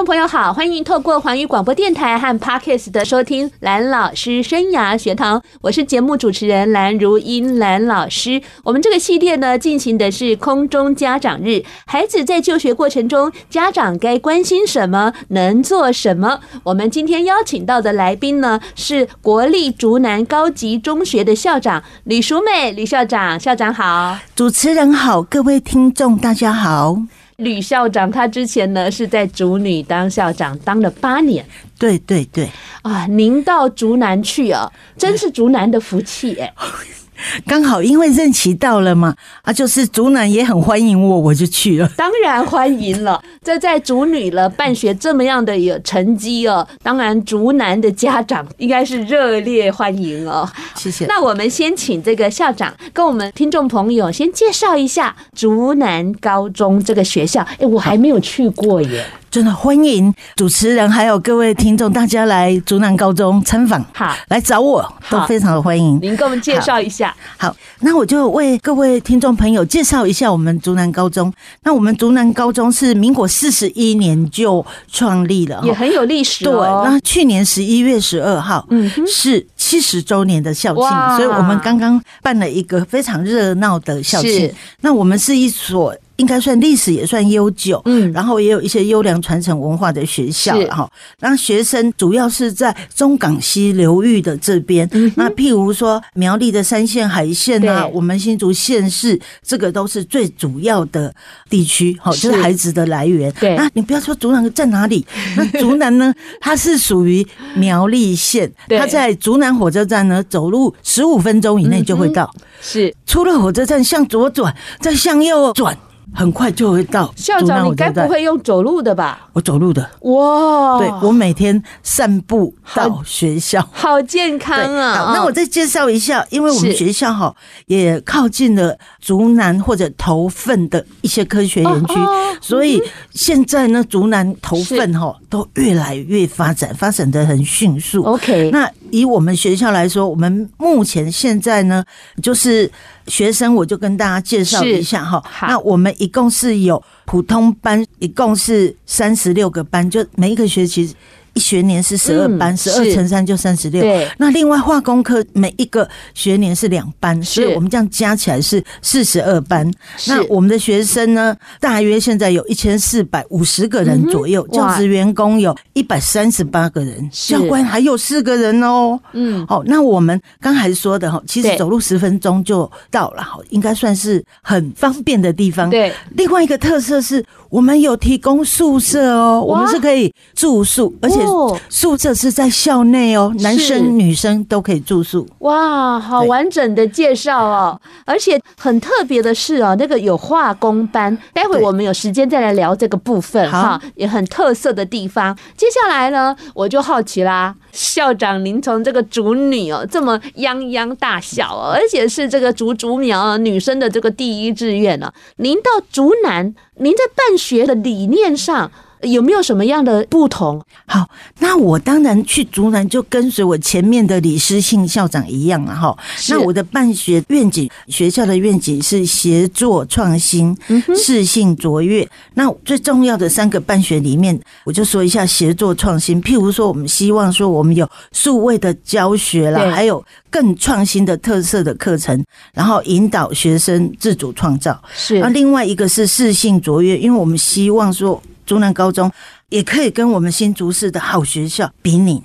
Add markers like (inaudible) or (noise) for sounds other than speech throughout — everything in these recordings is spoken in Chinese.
众朋友好，欢迎透过环宇广播电台和 Parkes 的收听蓝老师生涯学堂，我是节目主持人蓝如英蓝老师。我们这个系列呢，进行的是空中家长日，孩子在就学过程中，家长该关心什么，能做什么？我们今天邀请到的来宾呢，是国立竹南高级中学的校长李淑美李校长，校长好，主持人好，各位听众大家好。吕校长，他之前呢是在竹女当校长，当了八年。对对对，啊，您到竹南去啊，真是竹南的福气哎。(laughs) (laughs) (laughs) (laughs) 刚好因为任期到了嘛，啊，就是竹南也很欢迎我，我就去了。(laughs) 当然欢迎了，这在竹女了办学这么样的有成绩哦，当然竹南的家长应该是热烈欢迎哦。谢谢。那我们先请这个校长跟我们听众朋友先介绍一下竹南高中这个学校。哎，我还没有去过耶。真的欢迎主持人还有各位听众，大家来竹南高中参访，好，来找我都非常的欢迎。您给我们介绍一下好。好，那我就为各位听众朋友介绍一下我们竹南高中。那我们竹南高中是民国四十一年就创立了，也很有历史哦。对，那去年十一月十二号，嗯，是七十周年的校庆，所以我们刚刚办了一个非常热闹的校庆。那我们是一所。应该算历史也算悠久，嗯，然后也有一些优良传承文化的学校哈。那学生主要是在中港西流域的这边，那譬如说苗栗的三线海线啊，我们新竹县市这个都是最主要的地区，好，就是孩子的来源。对，那你不要说竹南在哪里，(laughs) 那竹南呢，它是属于苗栗县，它在竹南火车站呢，走路十五分钟以内就会到。是，出了火车站向左转，再向右转。很快就会到。校长，你该不会用走路的吧？我走路的。哇！对，我每天散步到学校，好健康啊！好，那我再介绍一下，因为我们学校哈也靠近了竹南或者头份的一些科学园区，所以现在呢，竹南头份哈都越来越发展，发展的很迅速。OK，那以我们学校来说，我们目前现在呢，就是。学生，我就跟大家介绍一下哈。那我们一共是有普通班，一共是三十六个班，就每一个学期。一学年是十二班，十二乘三就三十六。那另外化工科每一个学年是两班，所以我们这样加起来是四十二班。那我们的学生呢，大约现在有一千四百五十个人左右，教职员工有一百三十八个人，教官还有四个人哦。嗯，好，那我们刚才说的哈，其实走路十分钟就到了，好，应该算是很方便的地方。对，另外一个特色是我们有提供宿舍哦，我们是可以住宿，而且。宿舍是在校内哦，男生女生都可以住宿。哇，好完整的介绍哦！而且很特别的是哦，那个有化工班，待会我们有时间再来聊这个部分哈，也很特色的地方。接下来呢，我就好奇啦，校长您从这个竹女哦这么泱泱大小哦，而且是这个竹竹苗女生的这个第一志愿呢，您到竹南，您在办学的理念上。有没有什么样的不同？好，那我当然去竹南就跟随我前面的李思信校长一样了哈。那我的办学愿景，学校的愿景是协作创新，适性卓越。那最重要的三个办学里面，我就说一下协作创新。譬如说，我们希望说我们有数位的教学啦，还有更创新的特色的课程，然后引导学生自主创造。是。那另外一个是适性卓越，因为我们希望说。竹南高中也可以跟我们新竹市的好学校比拟，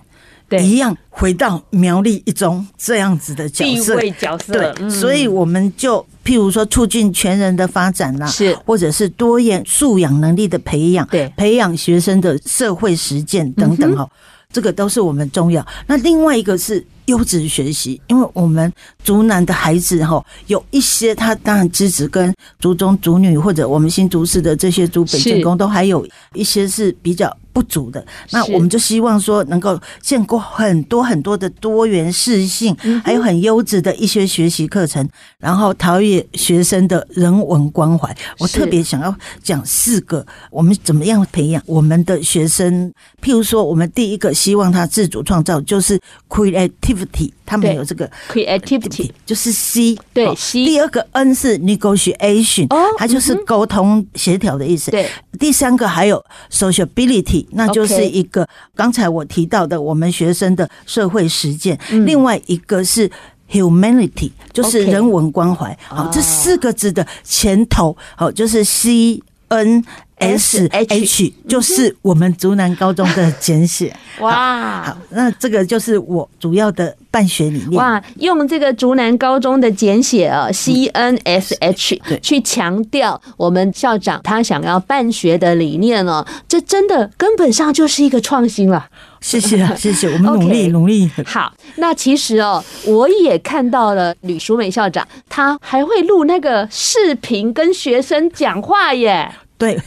对，一样回到苗栗一中这样子的角色。角色对，嗯、所以我们就譬如说促进全人的发展啦，是，或者是多元素养能力的培养，对，培养学生的社会实践等等哈，嗯、这个都是我们重要。那另外一个是。优质学习，因为我们竹南的孩子哈，有一些他当然资质跟竹中、竹女或者我们新竹市的这些竹北建工都还有一些是比较不足的。那我们就希望说，能够建构很多很多的多元适性，还有很优质的一些学习课程，然后陶冶学生的人文关怀。我特别想要讲四个，我们怎么样培养我们的学生？譬如说，我们第一个希望他自主创造，就是 creativity，他们有这个 creativity，就是 C 对 C。第二个 N 是 negotiation，它就是沟通协调的意思。对，第三个还有 sociability，那就是一个刚才我提到的我们学生的社会实践。另外一个是 humanity，就是人文关怀。好，这四个字的前头好就是 C N。S H 就是我们竹南高中的简写。哇，好，那这个就是我主要的办学理念。哇，用这个竹南高中的简写啊，C N S H 去强调我们校长他想要办学的理念哦，这真的根本上就是一个创新了。谢谢，(laughs) 谢谢，我们努力努力。好，那其实哦，我也看到了吕淑美校长，他还会录那个视频跟学生讲话耶。对。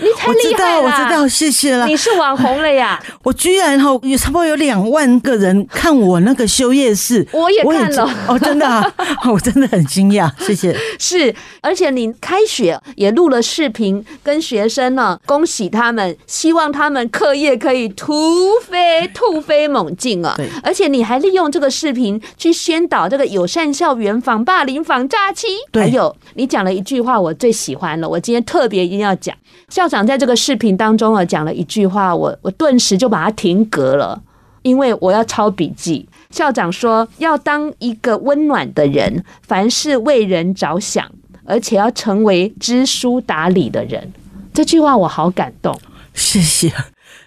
你太厉害了，我知道，我知道，谢谢了。你是网红了呀！(laughs) 我居然哈有差不多有两万个人看我那个修夜市，我也看了哦，真的啊，(laughs) 我真的很惊讶，谢谢。(laughs) 是，而且你开学也录了视频，跟学生呢恭喜他们，希望他们课业可以突飞突飞猛进啊！对，而且你还利用这个视频去宣导这个友善校园、防霸凌、防诈欺。对，还有你讲了一句话，我最喜欢了，我今天特别一定要讲。校长在这个视频当中啊，讲了一句话，我我顿时就把它停格了，因为我要抄笔记。校长说要当一个温暖的人，凡事为人着想，而且要成为知书达理的人。这句话我好感动，谢谢。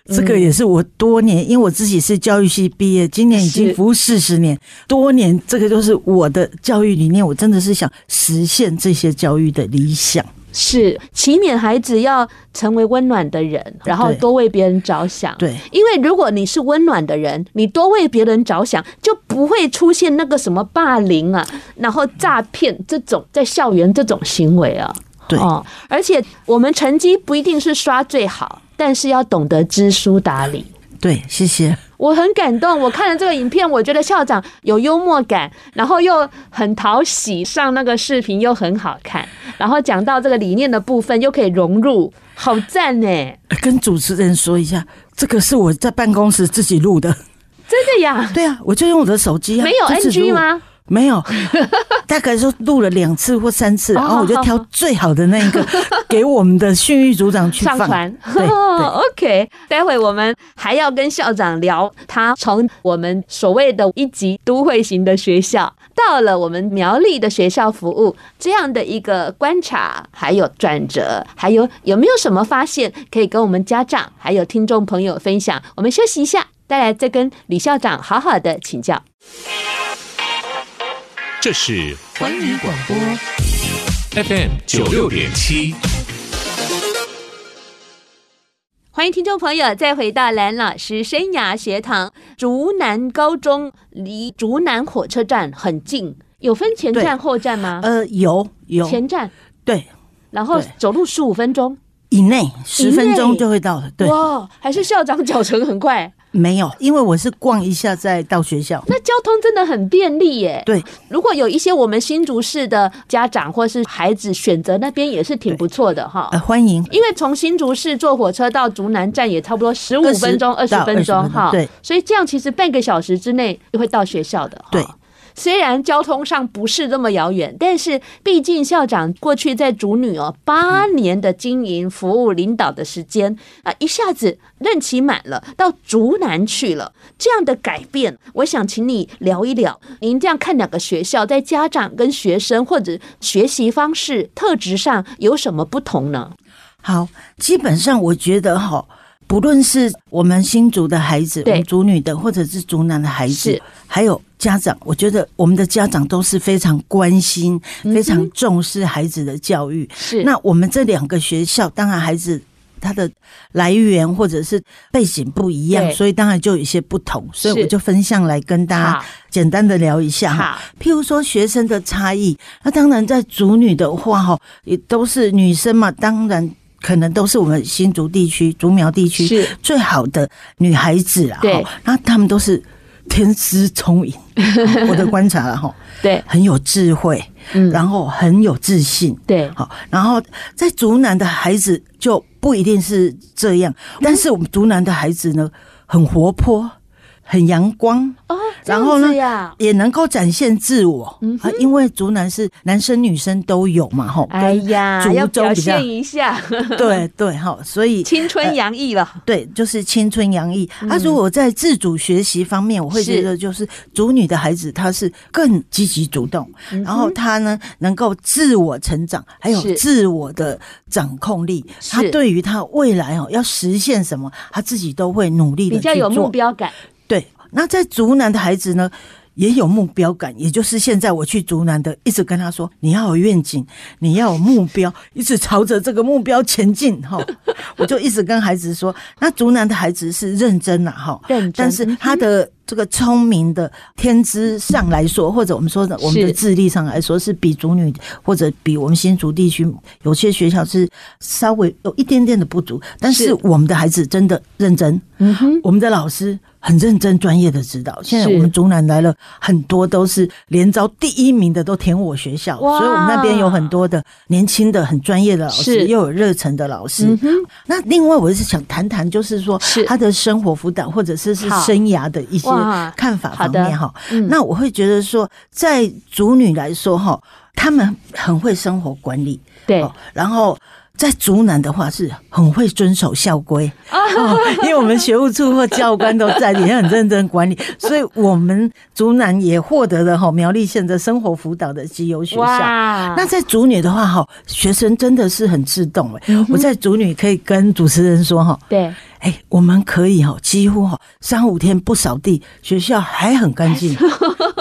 这个也是我多年，因为我自己是教育系毕业，今年已经服务四十年，多年这个就是我的教育理念。我真的是想实现这些教育的理想。是，勤勉孩子要成为温暖的人，然后多为别人着想。对，因为如果你是温暖的人，你多为别人着想，就不会出现那个什么霸凌啊，然后诈骗这种在校园这种行为啊。对哦，而且我们成绩不一定是刷最好，但是要懂得知书达理。对，谢谢。我很感动，我看了这个影片，我觉得校长有幽默感，然后又很讨喜，上那个视频又很好看，然后讲到这个理念的部分又可以融入，好赞呢！跟主持人说一下，这个是我在办公室自己录的，真的呀？对啊，我就用我的手机啊，没有 NG 吗？没有，(laughs) 大概说录了两次或三次，然后我就挑最好的那一个 (laughs) 给我们的训育组长去放上传。对，OK，待会我们还要跟校长聊，他从我们所谓的一级都会型的学校，到了我们苗栗的学校服务这样的一个观察，还有转折，还有有没有什么发现可以跟我们家长还有听众朋友分享？我们休息一下，再来再跟李校长好好的请教。这是环宇广播 FM 九六点七，欢迎听众朋友再回到蓝老师生涯学堂。竹南高中离竹南火车站很近，有分前站后站吗？呃，有有前站，对，然后走路十五分钟以内，十分钟就会到了。对，哇，还是校长脚程很快。没有，因为我是逛一下再到学校。那交通真的很便利耶。对，如果有一些我们新竹市的家长或是孩子选择那边也是挺不错的哈。呃，欢迎。因为从新竹市坐火车到竹南站也差不多十五分钟、二十分钟哈。对，所以这样其实半个小时之内就会到学校的。对。虽然交通上不是这么遥远，但是毕竟校长过去在竹女哦八年的经营、服务、领导的时间啊，一下子任期满了，到竹南去了，这样的改变，我想请你聊一聊。您这样看两个学校在家长跟学生或者学习方式特质上有什么不同呢？好，基本上我觉得哈。不论是我们新族的孩子，我们族女的，或者是族男的孩子，还有家长，我觉得我们的家长都是非常关心、非常重视孩子的教育。是，那我们这两个学校，当然孩子他的来源或者是背景不一样，所以当然就有一些不同。所以我就分享来跟大家简单的聊一下哈。譬如说学生的差异，那当然在族女的话哈，也都是女生嘛，当然。可能都是我们新竹地区、竹苗地区最好的女孩子啊。对，那她们都是天资聪颖，(laughs) 我的观察了哈。对，很有智慧，嗯，然后很有自信，对，好，然后在竹南的孩子就不一定是这样，但是我们竹南的孩子呢，很活泼。很阳光哦，然后呢，也能够展现自我，嗯，因为竹南是男生女生都有嘛，吼，哎呀，要表现一下，(laughs) 对对哈，所以青春洋溢了，对，就是青春洋溢。他如果在自主学习方面，我会觉得就是竹女的孩子，他是更积极主动，然后他呢能够自我成长，还有自我的掌控力，他对于他未来哦要实现什么，他自己都会努力的，比较有目标感。对，那在竹南的孩子呢，也有目标感，也就是现在我去竹南的，一直跟他说，你要有愿景，你要有目标，一直朝着这个目标前进哈。(laughs) 我就一直跟孩子说，那竹南的孩子是认真呐哈，认真，但是他的。这个聪明的天资上来说，或者我们说的我们的智力上来说，是比族女或者比我们新竹地区有些学校是稍微有一点点的不足，但是我们的孩子真的认真，嗯哼，我们的老师很认真专业的指导。现在我们竹南来了很多都是连招第一名的都填我学校，所以我们那边有很多的年轻的很专业的老师，又有热忱的老师。那另外我是想谈谈，就是说他的生活辅导或者是是生涯的一些。看法方面哈，那我会觉得说，在主女来说哈，他们很会生活管理，对，然后。在竹南的话是很会遵守校规，(laughs) 因为我们学务处或教官都在，也很认真管理，所以我们竹南也获得了哈苗栗县的生活辅导的绩优学校。那在竹女的话哈，学生真的是很自动哎，我在竹女可以跟主持人说哈，对，哎，我们可以哈几乎哈三五天不扫地，学校还很干净。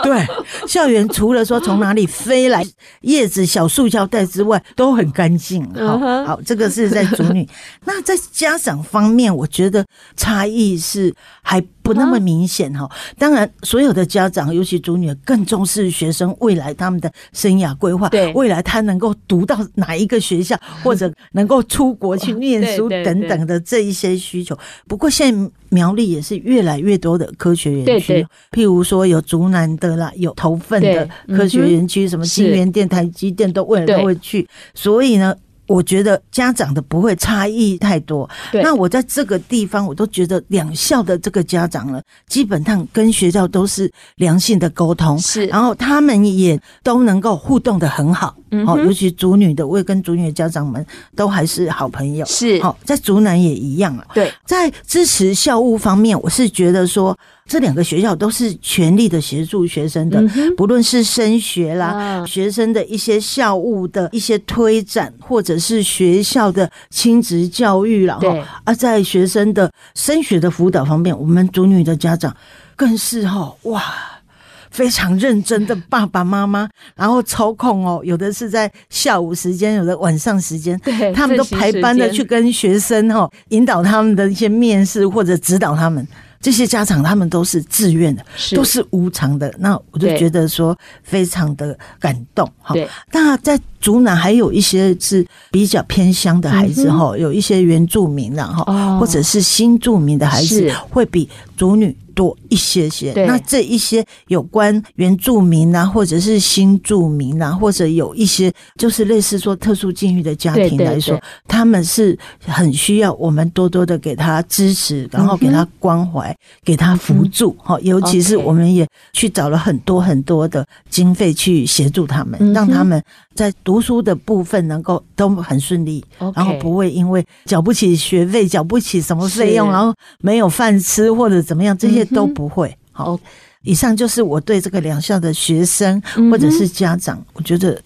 对，校园除了说从哪里飞来叶子、小塑胶袋之外，都很干净。好，好，这个是在主女。(laughs) 那在家长方面，我觉得差异是还不那么明显哈。当然，所有的家长，尤其竹女，更重视学生未来他们的生涯规划。对，未来他能够读到哪一个学校，或者 (laughs) 能够出国去念书等等的这一些需求。不过现在。苗栗也是越来越多的科学园区，譬如说有竹南的啦，有头份的科学园区，什么金源电、台积电都未来都会去，所以呢。我觉得家长的不会差异太多。那我在这个地方，我都觉得两校的这个家长呢，基本上跟学校都是良性的沟通，是，然后他们也都能够互动的很好。哦，尤其主女的，我也跟主女的家长们都还是好朋友。是，好，在主男也一样啊。对，在支持校务方面，我是觉得说。这两个学校都是全力的协助学生的，不论是升学啦，学生的一些校务的一些推展，或者是学校的亲职教育啦。哈。啊，在学生的升学的辅导方面，我们主女的家长更是哈哇，非常认真的爸爸妈妈，(laughs) 然后抽空哦，有的是在下午时间，有的晚上时间，对，他们都排班的去跟学生哦引导他们的一些面试或者指导他们。这些家长他们都是自愿的，都是无偿的，那我就觉得说非常的感动哈。那在竹南还有一些是比较偏乡的孩子哈，有一些原住民然后或者是新住民的孩子会比竹女多一些些，那这一些有关原住民啊，或者是新住民啊，或者有一些就是类似说特殊境遇的家庭来说，他们是很需要我们多多的给他支持，然后给他关怀，给他扶助哈。尤其是我们也去找了很多很多的经费去协助他们，让他们在读书的部分能够都很顺利，然后不会因为缴不起学费、缴不起什么费用，然后没有饭吃或者怎么样这些。都不会好。以上就是我对这个两校的学生或者是家长，我觉得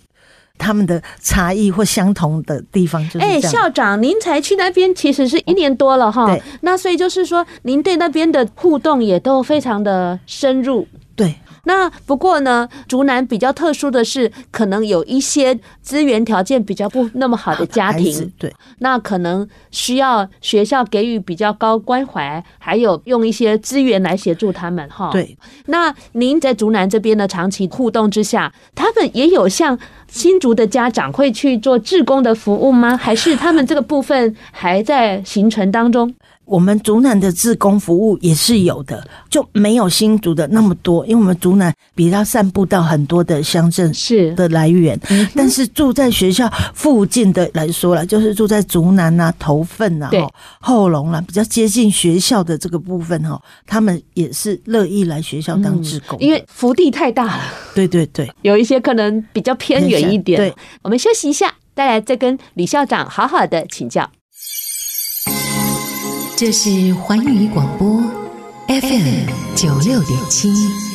他们的差异或相同的地方就是。哎，校长，您才去那边其实是一年多了哈。对。那所以就是说，您对那边的互动也都非常的深入。对。那不过呢，竹南比较特殊的是，可能有一些资源条件比较不那么好的家庭，对，那可能需要学校给予比较高关怀，还有用一些资源来协助他们哈。对，那您在竹南这边的长期互动之下，他们也有像新竹的家长会去做志工的服务吗？还是他们这个部分还在形成当中？我们竹南的志工服务也是有的，就没有新竹的那么多，因为我们竹南比较散布到很多的乡镇是的来源。是但是住在学校附近的来说了，就是住在竹南啊、头份啊、后龙啦，比较接近学校的这个部分哈，他们也是乐意来学校当志工，因为福地太大了。对对对，有一些可能比较偏远一点。对，我们休息一下，再来再跟李校长好好的请教。这是环宇广播 FM 九六点七。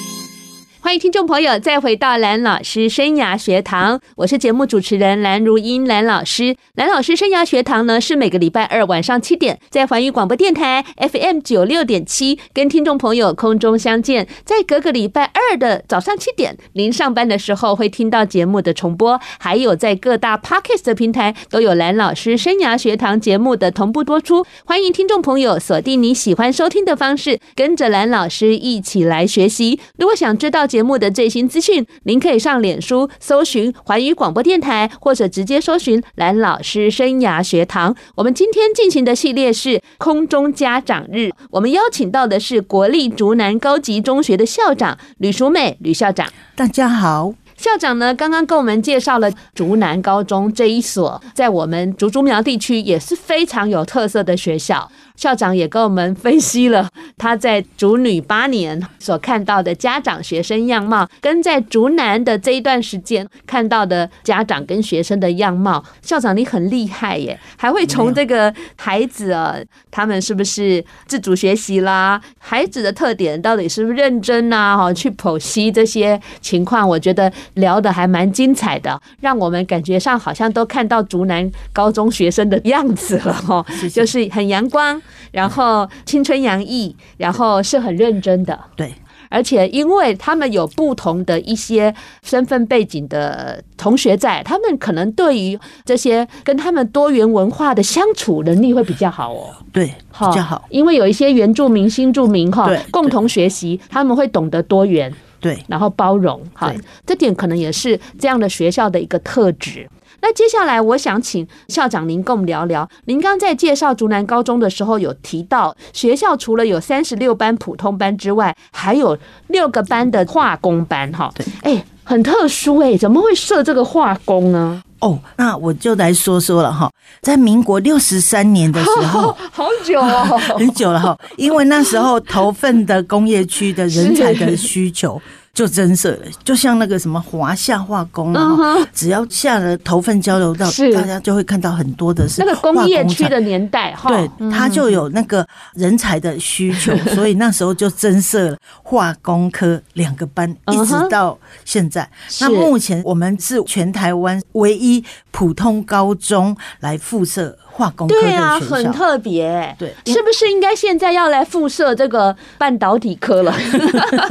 欢迎听众朋友再回到蓝老师生涯学堂，我是节目主持人蓝如英蓝老师。蓝老师生涯学堂呢，是每个礼拜二晚上七点在环宇广播电台 FM 九六点七跟听众朋友空中相见，在隔个礼拜二的早上七点，您上班的时候会听到节目的重播，还有在各大 Podcast 的平台都有蓝老师生涯学堂节目的同步播出。欢迎听众朋友锁定你喜欢收听的方式，跟着蓝老师一起来学习。如果想知道，节目的最新资讯，您可以上脸书搜寻环宇广播电台，或者直接搜寻蓝老师生涯学堂。我们今天进行的系列是空中家长日，我们邀请到的是国立竹南高级中学的校长吕淑美吕校长。大家好，校长呢刚刚跟我们介绍了竹南高中这一所在我们竹竹苗地区也是非常有特色的学校。校长也跟我们分析了他在竹女八年所看到的家长学生样貌，跟在竹南的这一段时间看到的家长跟学生的样貌。校长，你很厉害耶，还会从这个孩子啊，他们是不是自主学习啦，孩子的特点到底是不是认真啊？哈，去剖析这些情况，我觉得聊的还蛮精彩的，让我们感觉上好像都看到竹南高中学生的样子了哈，就是很阳光。然后青春洋溢，然后是很认真的，对，而且因为他们有不同的一些身份背景的同学在，他们可能对于这些跟他们多元文化的相处能力会比较好哦，对，比较好，因为有一些原住民、新住民哈，共同学习，他们会懂得多元，对，然后包容，哈，这点可能也是这样的学校的一个特质。那接下来，我想请校长您跟我们聊聊。您刚在介绍竹南高中的时候，有提到学校除了有三十六班普通班之外，还有六个班的化工班，哈。对，哎，很特殊哎，怎么会设这个化工呢？哦，那我就来说说了哈。在民国六十三年的时候，(laughs) 好久哦，(laughs) 很久了哈。因为那时候投份的工业区的人才的需求。(laughs) 就增设了，就像那个什么华夏化工啊，只要下了头份交流道，大家就会看到很多的是那个工业区的年代哈，对，它就有那个人才的需求，所以那时候就增设了化工科两个班，一直到现在。那目前我们是全台湾唯一普通高中来附设。化工科的学校，对啊，很特别。对，是不是应该现在要来附设这个半导体科了？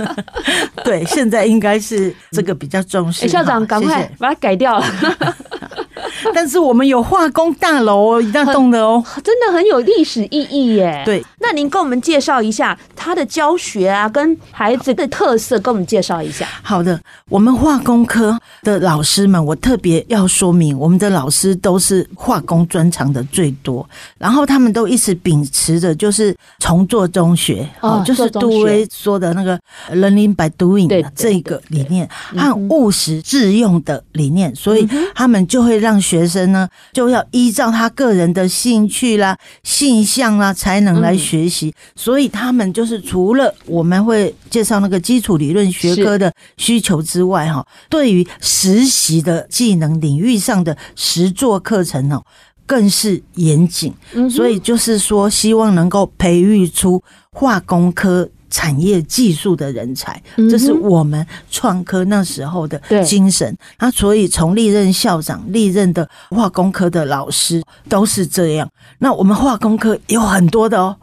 (laughs) 对，现在应该是这个比较重视。校长，赶快把它改掉了。(laughs) 但是我们有化工大楼哦，一栋栋的哦，真的很有历史意义耶。对，那您跟我们介绍一下他的教学啊，跟孩子的特色，跟我们介绍一下。好的，我们化工科的老师们，我特别要说明，我们的老师都是化工专长的最多，然后他们都一直秉持着就是重做中学，哦，就是杜威说的那个 learning by doing 的这个理念和务实致用的理念，所以他们就会让学生呢就要依照他个人的兴趣啦、性向啦、才能来学习，所以他们就是除了我们会介绍那个基础理论学科的需求之外，哈，对于实习的技能领域上的实作课程哦。更是严谨，所以就是说，希望能够培育出化工科产业技术的人才，这是我们创科那时候的精神。那所以从历任校长、历任的化工科的老师都是这样。那我们化工科有很多的哦。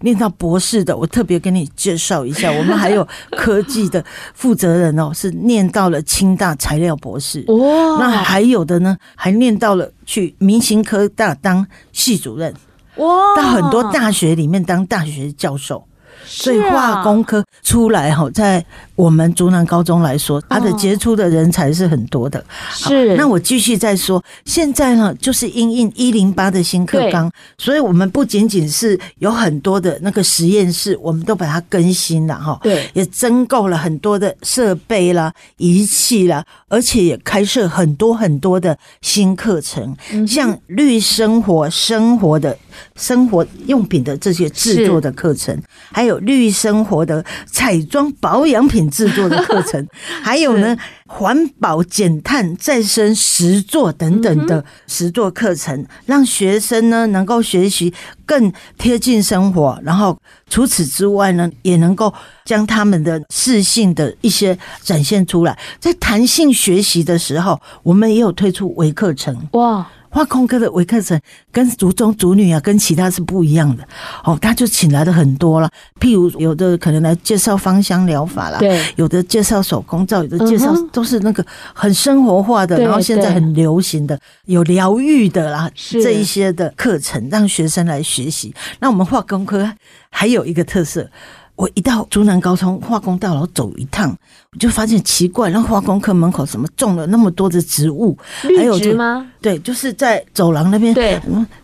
念到博士的，我特别跟你介绍一下。(laughs) 我们还有科技的负责人哦，是念到了清大材料博士。哇，那还有的呢，还念到了去明星科大当系主任。哇，到很多大学里面当大学教授。所以化工科出来哈，在我们竹南高中来说，它的杰出的人才是很多的。是，那我继续再说，现在呢，就是因应一零八的新课纲，所以我们不仅仅是有很多的那个实验室，我们都把它更新了哈。对，也增购了很多的设备啦、仪器啦，而且也开设很多很多的新课程，像绿生活、生活的生活用品的这些制作的课程，还有。绿生活的彩妆保养品制作的课程，(laughs) 还有呢，环保减碳再生实作等等的实作课程，让学生呢能够学习更贴近生活。然后除此之外呢，也能够将他们的适性的一些展现出来。在弹性学习的时候，我们也有推出微课程。哇！化工科的微课程跟族中族女啊，跟其他是不一样的哦。他就请来的很多了，譬如有的可能来介绍芳香疗法啦，对，有的介绍手工皂，有的介绍都是那个很生活化的，然后现在很流行的有疗愈的啦，这一些的课程让学生来学习。那我们化工科还有一个特色。我一到竹南高中化工大楼走一趟，我就发现奇怪，那化工科门口怎么种了那么多的植物？还有植吗？对，就是在走廊那边。对，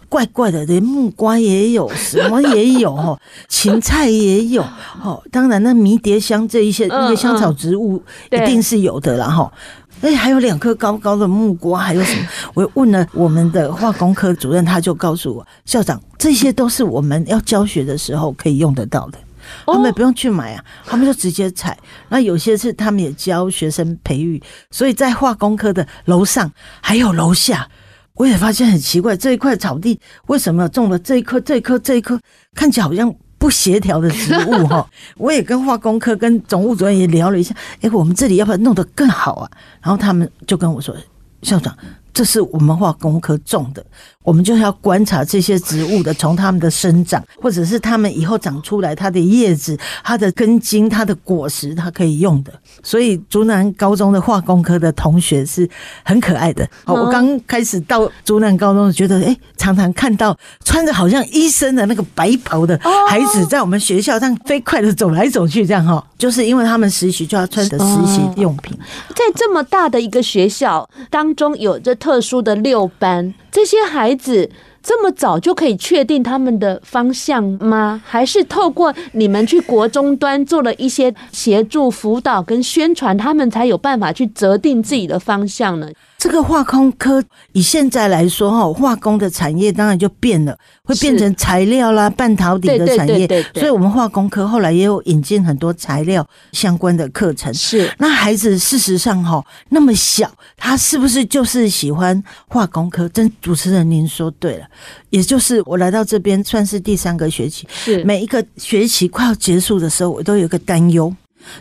怪怪的，连木瓜也有，什么也有哈，芹菜也有。哦，当然那迷迭香这一些那些香草植物一定是有的啦哈。哎，还有两棵高高的木瓜，还有什么？我问了我们的化工科主任，他就告诉我，校长，这些都是我们要教学的时候可以用得到的。他们也不用去买啊，他们就直接采。那有些是他们也教学生培育，所以在化工科的楼上还有楼下，我也发现很奇怪，这一块草地为什么种了这一棵、这一棵、这一棵，看起来好像不协调的植物哈。(laughs) 我也跟化工科跟总务主任也聊了一下，哎，我们这里要不要弄得更好啊？然后他们就跟我说，校长，这是我们化工科种的。我们就要观察这些植物的，从它们的生长，或者是它们以后长出来，它的叶子、它的根茎、它的果实，它可以用的。所以竹南高中的化工科的同学是很可爱的。好，我刚开始到竹南高中，觉得哎，常常看到穿着好像医生的那个白袍的孩子，在我们学校上飞快的走来走去，这样哈，就是因为他们实习就要穿着实习用品。在这么大的一个学校当中，有着特殊的六班。这些孩孩子这么早就可以确定他们的方向吗？还是透过你们去国中端做了一些协助辅导跟宣传，他们才有办法去择定自己的方向呢？这个化工科以现在来说，哈，化工的产业当然就变了，会变成材料啦、半导体的产业。所以，我们化工科后来也有引进很多材料相关的课程。是，那孩子事实上哈那么小，他是不是就是喜欢化工科？真主持人您说对了，也就是我来到这边算是第三个学期，是每一个学期快要结束的时候，我都有个担忧。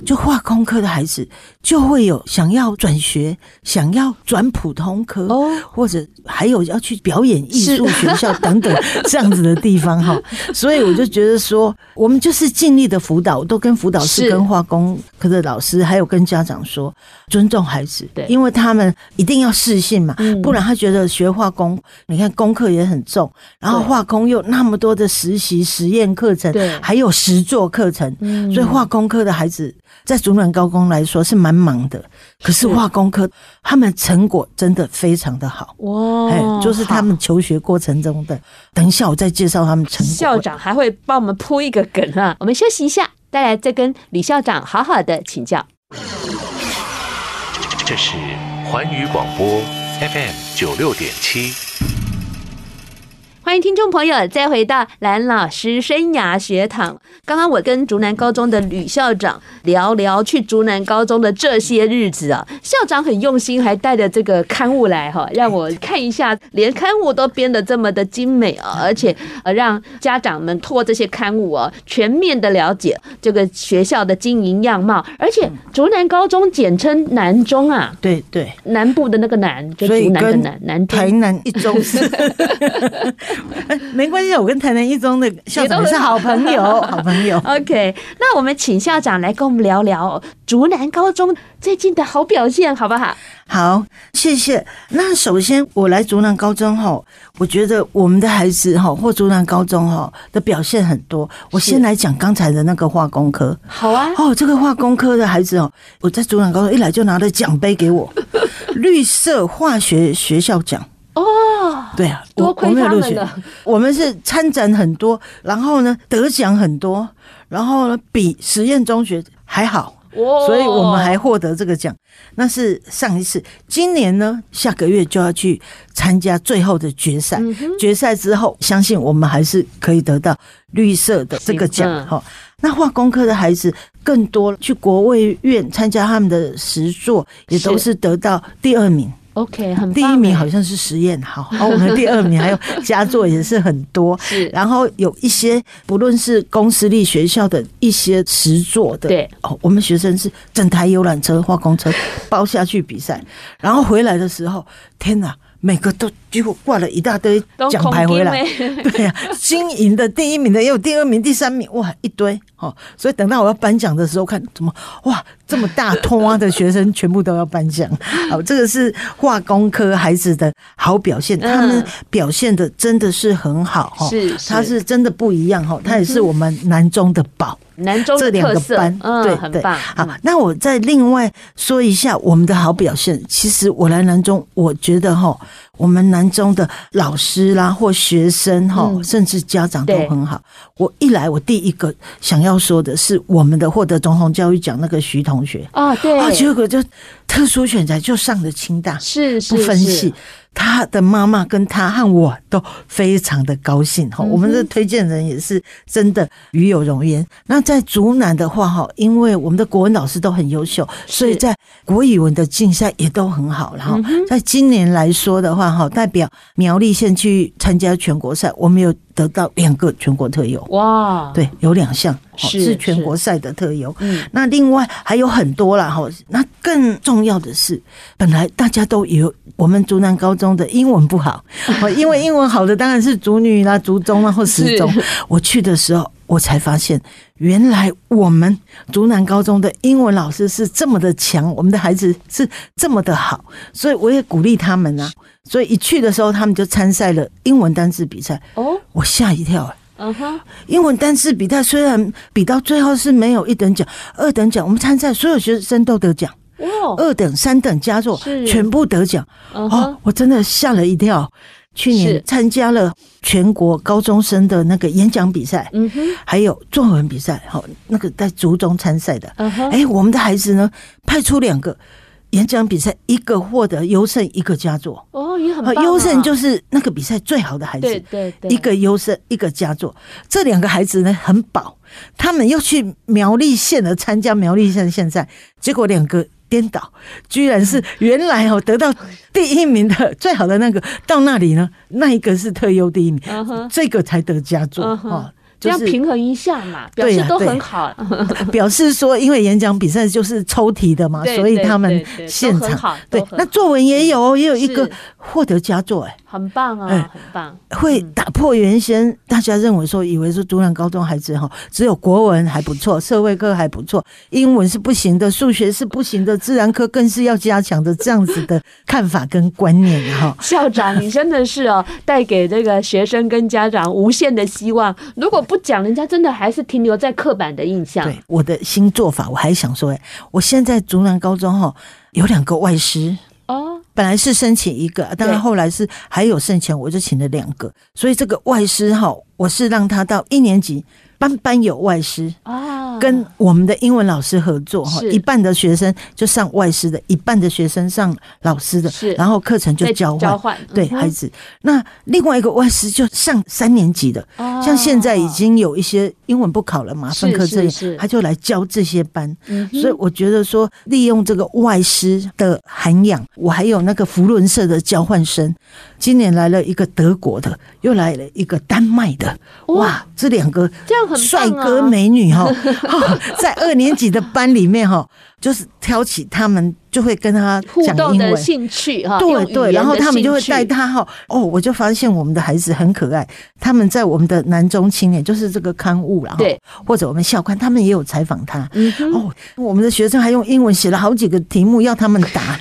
就化工科的孩子就会有想要转学、想要转普通科，或者还有要去表演艺术学校等等 (laughs) 这样子的地方哈。所以我就觉得说，我们就是尽力的辅导，都跟辅导师、跟化工科的老师，还有跟家长说，尊重孩子，对，因为他们一定要适性嘛，不然他觉得学化工，你看功课也很重，然后化工又那么多的实习、实验课程，对，还有实作课程，所以化工科的孩子。在竹南高工来说是蛮忙的，可是化工科他们成果真的非常的好哇！哎，就是他们求学过程中的。等一下我再介绍他们成果。校长还会帮我们铺一个梗啊！我们休息一下，再来再跟李校长好好的请教。这是环宇广播 FM 九六点七。欢迎听众朋友再回到蓝老师生涯学堂。刚刚我跟竹南高中的吕校长聊聊去竹南高中的这些日子啊，校长很用心，还带着这个刊物来哈，让我看一下，连刊物都编得这么的精美啊，而且呃让家长们透过这些刊物啊，全面的了解这个学校的经营样貌。而且竹南高中简称南中啊，对对，南部的那个南，就竹南的南，南 (laughs) 台南一中。(laughs) (laughs) 没关系，我跟台南一中的校长是好朋友，好朋友。(laughs) OK，那我们请校长来跟我们聊聊竹南高中最近的好表现，好不好？好，谢谢。那首先我来竹南高中哈，我觉得我们的孩子哈或竹南高中哈的表现很多。我先来讲刚才的那个化工科。好啊。哦，这个化工科的孩子哦，我在竹南高中一来就拿了奖杯给我，(laughs) 绿色化学学校奖。哦，对啊，多亏他们了。(laughs) 我们是参展很多，然后呢得奖很多，然后呢比实验中学还好。所以我们还获得这个奖，那是上一次。今年呢，下个月就要去参加最后的决赛。决赛之后，相信我们还是可以得到绿色的这个奖。哈，那化工科的孩子更多去国卫院参加他们的实作，也都是得到第二名。OK，很棒。第一名好像是实验，好，好，我们第二名还有佳作也是很多。(laughs) 是，然后有一些不论是公私立学校的一些实作的，对哦，我们学生是整台游览车、化工车包下去比赛，然后回来的时候，天哪！每个都几乎挂了一大堆奖牌回来，对呀、啊，金银的、第一名的也有，第二名、第三名，哇，一堆哦。所以等到我要颁奖的时候，看怎么哇，这么大托的学生全部都要颁奖。好，这个是化工科孩子的好表现，他们表现的真的是很好哈。是，他是真的不一样哈，他也是我们南中的宝。南中的特色，嗯，对，很棒。好，那我再另外说一下我们的好表现。其实我来南中，我觉得哈，我们南中的老师啦或学生哈，甚至家长都很好。我一来，我第一个想要说的是我们的获得总统教育奖那个徐同学。啊，对，啊，结果就特殊选才就上了清大，是不分系。他的妈妈跟他和我都非常的高兴哈，我们的推荐人也是真的与有荣焉。那在竹南的话哈，因为我们的国文老师都很优秀，所以在国语文的竞赛也都很好。然后在今年来说的话哈，代表苗栗县去参加全国赛，我们有得到两个全国特优。哇，对，有两项是全国赛的特优。嗯，那另外还有很多啦哈。那更重要的是，本来大家都有我们竹南高中的英文不好，(laughs) 因为英文好的当然是竹女啦、竹中啦或十中。我去的时候，我才发现原来我们竹南高中的英文老师是这么的强，我们的孩子是这么的好，所以我也鼓励他们啊。所以一去的时候，他们就参赛了英文单字比赛。哦，我吓一跳。嗯哼，英文单字比赛虽然比到最后是没有一等奖、二等奖，我们参赛所有学生都得奖。二等、三等佳作全部得奖哦！我真的吓了一跳。去年参加了全国高中生的那个演讲比赛，嗯哼，还有作文比赛，好，那个在族中参赛的，嗯哼，哎，我们的孩子呢派出两个演讲比赛，一个获得优胜，一个佳作。哦，也很棒。优胜就是那个比赛最好的孩子，对对对，一个优胜，一个佳作。这两个孩子呢很宝，他们又去苗栗县的参加苗栗县的县赛，结果两个。颠倒，居然是原来哦得到第一名的最好的那个到那里呢，那一个是特优第一名，这个才得佳作哦。这样平衡一下嘛，表示都很好。(laughs) 表示说，因为演讲比赛就是抽题的嘛，所以他们现场对。那作文也有，也有一个获得佳作，哎，很棒啊，很棒。会打破原先大家认为说，以为说竹南高中孩子哈，只有国文还不错，社会科还不错，英文是不行的，数学是不行的，自然科更是要加强的，这样子的看法跟观念哈。(laughs) 校长，你真的是哦，带给这个学生跟家长无限的希望。如果不讲，人家真的还是停留在刻板的印象。对，我的新做法，我还想说，哎，我现在竹南高中哈有两个外师哦，本来是申请一个，当然后来是还有剩钱，我就请了两个。所以这个外师哈，我是让他到一年级。班班有外师啊，跟我们的英文老师合作哈，一半的学生就上外师的，一半的学生上老师的，是，然后课程就交换，交换对孩子。那另外一个外师就上三年级的，像现在已经有一些英文不考了嘛，分科这样，他就来教这些班。所以我觉得说，利用这个外师的涵养，我还有那个福伦社的交换生，今年来了一个德国的，又来了一个丹麦的，哇，这两个这样。帅哥美女哈，(laughs) 在二年级的班里面哈，就是挑起他们就会跟他互动的讲英文兴趣哈，对对，然后他们就会带他哈。哦，我就发现我们的孩子很可爱，他们在我们的南中青年，就是这个刊物了，对，或者我们校刊，他们也有采访他。嗯哦，我们的学生还用英文写了好几个题目要他们答。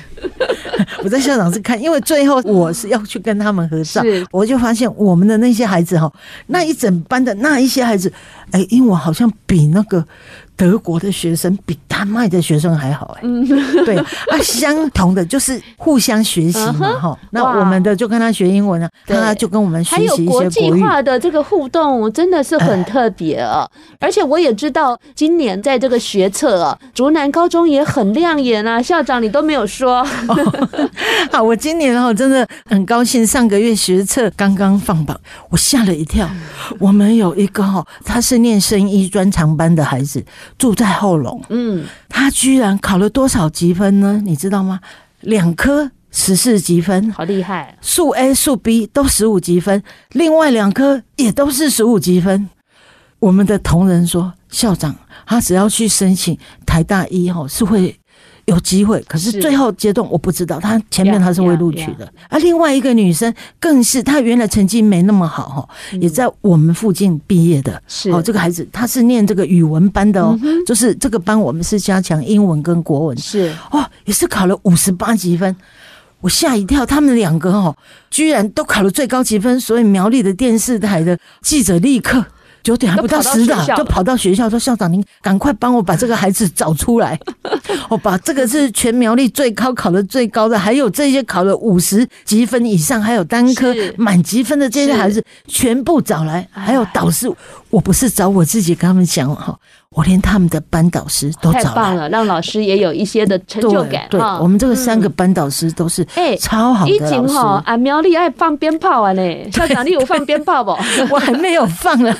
我在校长室看，因为最后我是要去跟他们合照，我就发现我们的那些孩子哈，那一整班的那一些孩子，哎，英文好像比那个。德国的学生比丹麦的学生还好哎、欸，对啊，相同的就是互相学习嘛哈。那我们的就跟他学英文啊，他就跟我们学习一些国语。还有国际化的这个互动真的是很特别啊！而且我也知道，今年在这个学测啊，竹南高中也很亮眼啊。校长你都没有说，(laughs) 好，我今年哦真的很高兴。上个月学测刚刚放榜，我吓了一跳。我们有一个哈，他是念生医专长班的孩子。住在后龙，嗯，他居然考了多少积分呢？你知道吗？两科十四积分，好厉害！数 A、数 B 都十五积分，另外两科也都是十五积分。我们的同仁说，校长他只要去申请台大一吼，是会。有机会，可是最后阶段我不知道，他前面他是会录取的。而另外一个女生更是，她原来成绩没那么好哈，也在我们附近毕业的。是哦，这个孩子他是念这个语文班的哦，就是这个班我们是加强英文跟国文。是哦，也是考了五十八级分，我吓一跳，他们两个哦，居然都考了最高级分，所以苗栗的电视台的记者立刻。九点还不到十点，就跑到学校说：“校长，您赶快帮我把这个孩子找出来，我 (laughs) 把这个是全苗栗最高考的最高的，还有这些考了五十积分以上，还有单科满积分的这些孩子，全部找来，还有导师。”我不是找我自己跟他们讲哈，我连他们的班导师都找了。太棒了，让老师也有一些的成就感。对，我们这个三个班导师都是哎超好的老师。以前哈，俺苗丽爱放鞭炮啊呢，校长你有放鞭炮不？(laughs) 我还没有放呢。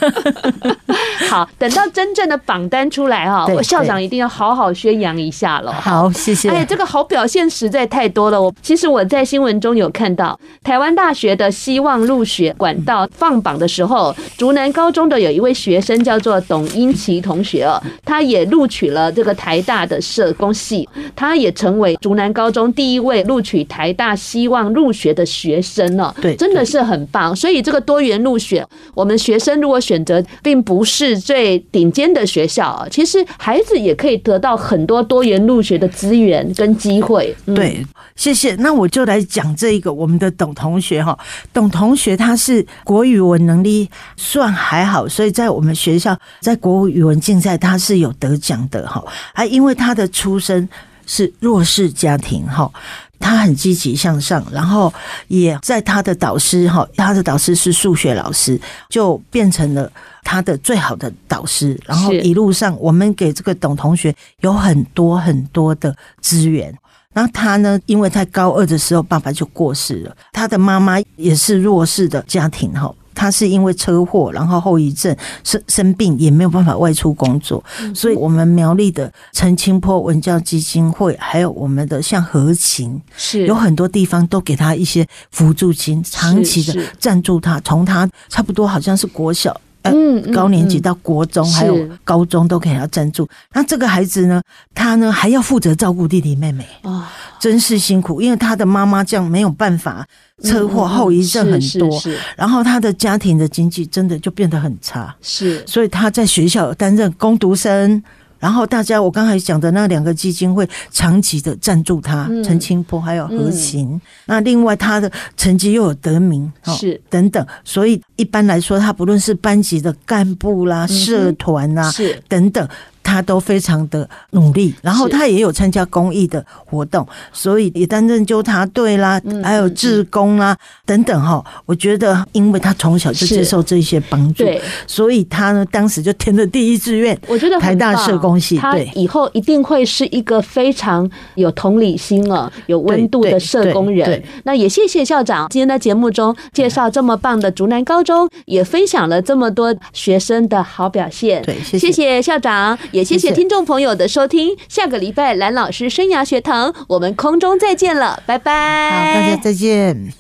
(laughs) 好，等到真正的榜单出来哈，我校长一定要好好宣扬一下了。好，谢谢。哎，这个好表现实在太多了。我其实我在新闻中有看到，台湾大学的希望入学管道放榜的时候，竹南高中的有一。一位学生叫做董英奇同学哦，他也录取了这个台大的社工系，他也成为竹南高中第一位录取台大希望入学的学生哦。对，真的是很棒。所以这个多元入学，我们学生如果选择并不是最顶尖的学校，其实孩子也可以得到很多多元入学的资源跟机会。对，谢谢。那我就来讲这一个我们的董同学哈，董同学他是国语文能力算还好，所以。在我们学校，在国语文竞赛，他是有得奖的哈。还因为他的出身是弱势家庭哈，他很积极向上，然后也在他的导师哈，他的导师是数学老师，就变成了他的最好的导师。然后一路上，我们给这个董同学有很多很多的资源。然后他呢，因为在高二的时候爸爸就过世了，他的妈妈也是弱势的家庭哈。他是因为车祸，然后后遗症生生病，也没有办法外出工作，所以我们苗栗的陈清坡文教基金会，还有我们的像和情，是。有很多地方都给他一些辅助金，长期的赞助他，从他差不多好像是国小。嗯，高年级到国中还有高中都给他赞助。那这个孩子呢，他呢还要负责照顾弟弟妹妹啊，真是辛苦。因为他的妈妈这样没有办法，车祸后遗症很多，然后他的家庭的经济真的就变得很差。是，所以他在学校担任工读生。然后大家，我刚才讲的那两个基金会长期的赞助他，陈清波还有何琴。那另外他的成绩又有得名，是等等，所以一般来说，他不论是班级的干部啦、社团啦，是等等。他都非常的努力，然后他也有参加公益的活动，所以也担任纠察队啦，还有志工啦等等哈。我觉得，因为他从小就接受这些帮助，所以他呢当时就填了第一志愿。我觉得台大社工系，他以后一定会是一个非常有同理心啊、有温度的社工人。那也谢谢校长今天在节目中介绍这么棒的竹南高中，也分享了这么多学生的好表现。对，谢谢校长。也谢谢听众朋友的收听，谢谢，下个礼拜蓝老师生涯学堂，我们空中再见了，拜拜。好，大家再见。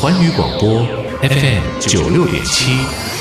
环宇广播 FM 九六点七。